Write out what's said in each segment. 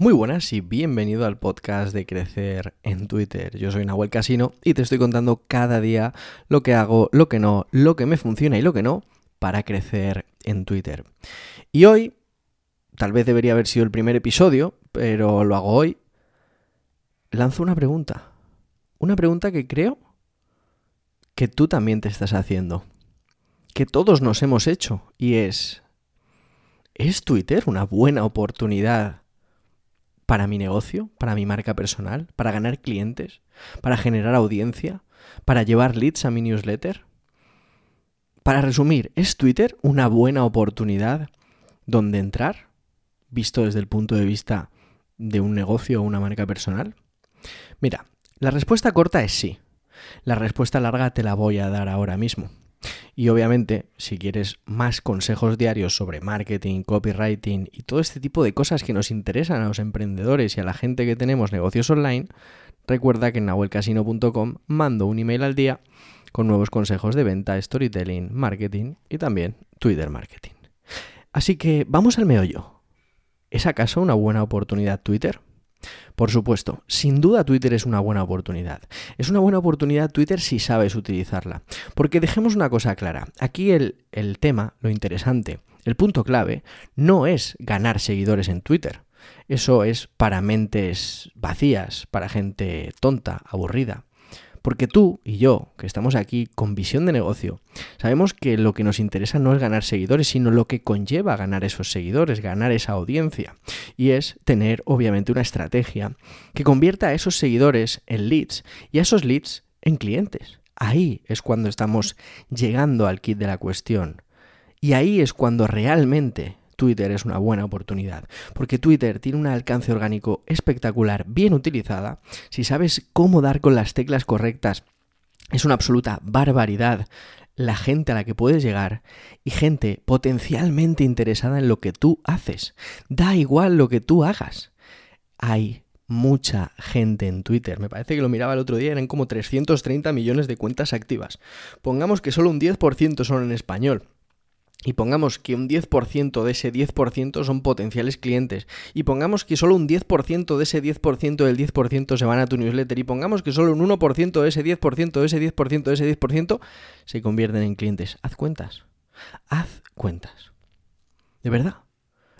Muy buenas y bienvenido al podcast de Crecer en Twitter. Yo soy Nahuel Casino y te estoy contando cada día lo que hago, lo que no, lo que me funciona y lo que no para crecer en Twitter. Y hoy, tal vez debería haber sido el primer episodio, pero lo hago hoy, lanzo una pregunta. Una pregunta que creo que tú también te estás haciendo. Que todos nos hemos hecho. Y es, ¿es Twitter una buena oportunidad para mi negocio, para mi marca personal, para ganar clientes, para generar audiencia, para llevar leads a mi newsletter? Para resumir, ¿es Twitter una buena oportunidad donde entrar, visto desde el punto de vista de un negocio o una marca personal? Mira, la respuesta corta es sí. La respuesta larga te la voy a dar ahora mismo. Y obviamente, si quieres más consejos diarios sobre marketing, copywriting y todo este tipo de cosas que nos interesan a los emprendedores y a la gente que tenemos negocios online, recuerda que en nahuelcasino.com mando un email al día con nuevos consejos de venta, storytelling, marketing y también Twitter marketing. Así que vamos al meollo. ¿Es acaso una buena oportunidad Twitter? Por supuesto, sin duda Twitter es una buena oportunidad. Es una buena oportunidad Twitter si sabes utilizarla. Porque dejemos una cosa clara. Aquí el, el tema, lo interesante, el punto clave, no es ganar seguidores en Twitter. Eso es para mentes vacías, para gente tonta, aburrida. Porque tú y yo, que estamos aquí con visión de negocio, sabemos que lo que nos interesa no es ganar seguidores, sino lo que conlleva ganar esos seguidores, ganar esa audiencia. Y es tener, obviamente, una estrategia que convierta a esos seguidores en leads y a esos leads en clientes. Ahí es cuando estamos llegando al kit de la cuestión. Y ahí es cuando realmente Twitter es una buena oportunidad, porque Twitter tiene un alcance orgánico espectacular, bien utilizada, si sabes cómo dar con las teclas correctas. Es una absoluta barbaridad la gente a la que puedes llegar y gente potencialmente interesada en lo que tú haces. Da igual lo que tú hagas. Hay mucha gente en Twitter. Me parece que lo miraba el otro día, eran como 330 millones de cuentas activas. Pongamos que solo un 10% son en español. Y pongamos que un 10% de ese 10% son potenciales clientes. Y pongamos que solo un 10% de ese 10% del 10% se van a tu newsletter. Y pongamos que solo un 1% de ese 10% de ese 10% de ese 10% se convierten en clientes. Haz cuentas. Haz cuentas. De verdad.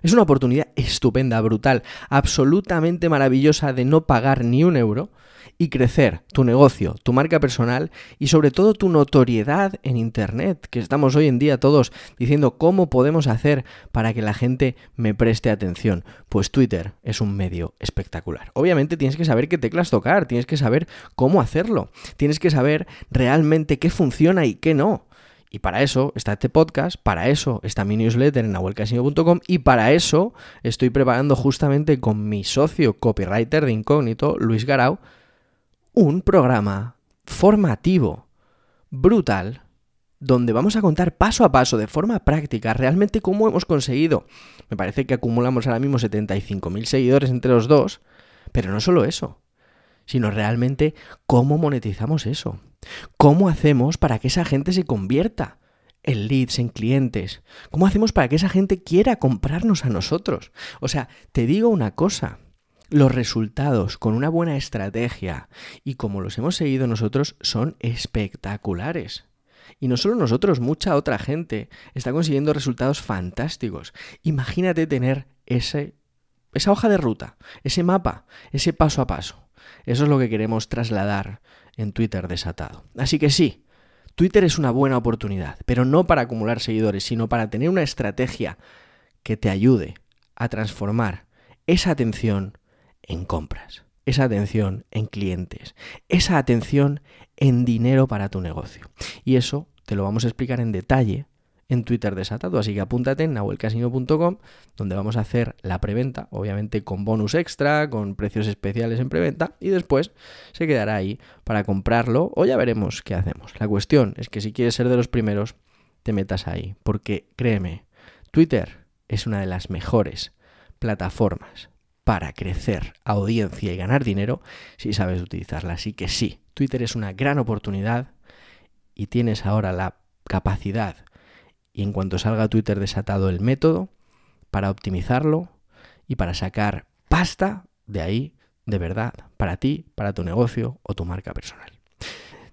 Es una oportunidad estupenda, brutal, absolutamente maravillosa de no pagar ni un euro y crecer tu negocio, tu marca personal y sobre todo tu notoriedad en Internet, que estamos hoy en día todos diciendo cómo podemos hacer para que la gente me preste atención. Pues Twitter es un medio espectacular. Obviamente tienes que saber qué teclas tocar, tienes que saber cómo hacerlo, tienes que saber realmente qué funciona y qué no. Y para eso está este podcast, para eso está mi newsletter en nahuelcasino.com y para eso estoy preparando justamente con mi socio copywriter de incógnito, Luis Garau, un programa formativo brutal donde vamos a contar paso a paso, de forma práctica, realmente cómo hemos conseguido. Me parece que acumulamos ahora mismo 75.000 seguidores entre los dos, pero no solo eso, sino realmente cómo monetizamos eso. ¿Cómo hacemos para que esa gente se convierta en leads, en clientes? ¿Cómo hacemos para que esa gente quiera comprarnos a nosotros? O sea, te digo una cosa, los resultados con una buena estrategia y como los hemos seguido nosotros son espectaculares. Y no solo nosotros, mucha otra gente está consiguiendo resultados fantásticos. Imagínate tener ese, esa hoja de ruta, ese mapa, ese paso a paso. Eso es lo que queremos trasladar en Twitter desatado. Así que sí, Twitter es una buena oportunidad, pero no para acumular seguidores, sino para tener una estrategia que te ayude a transformar esa atención en compras, esa atención en clientes, esa atención en dinero para tu negocio. Y eso te lo vamos a explicar en detalle en Twitter desatado, así que apúntate en nahuelcasino.com donde vamos a hacer la preventa, obviamente con bonus extra, con precios especiales en preventa y después se quedará ahí para comprarlo o ya veremos qué hacemos. La cuestión es que si quieres ser de los primeros, te metas ahí, porque créeme, Twitter es una de las mejores plataformas para crecer audiencia y ganar dinero si sabes utilizarla. Así que sí, Twitter es una gran oportunidad y tienes ahora la capacidad y en cuanto salga Twitter desatado el método para optimizarlo y para sacar pasta de ahí, de verdad, para ti, para tu negocio o tu marca personal.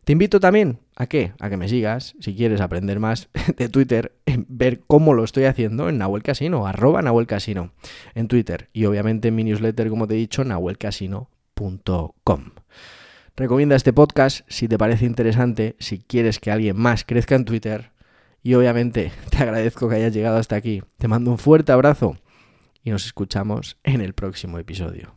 Te invito también a qué? A que me sigas, si quieres aprender más de Twitter, ver cómo lo estoy haciendo en Nahuel Casino, arroba Nahuel Casino en Twitter y obviamente en mi newsletter, como te he dicho, nahuelcasino.com. Recomienda este podcast si te parece interesante, si quieres que alguien más crezca en Twitter y obviamente te agradezco que hayas llegado hasta aquí. Te mando un fuerte abrazo y nos escuchamos en el próximo episodio.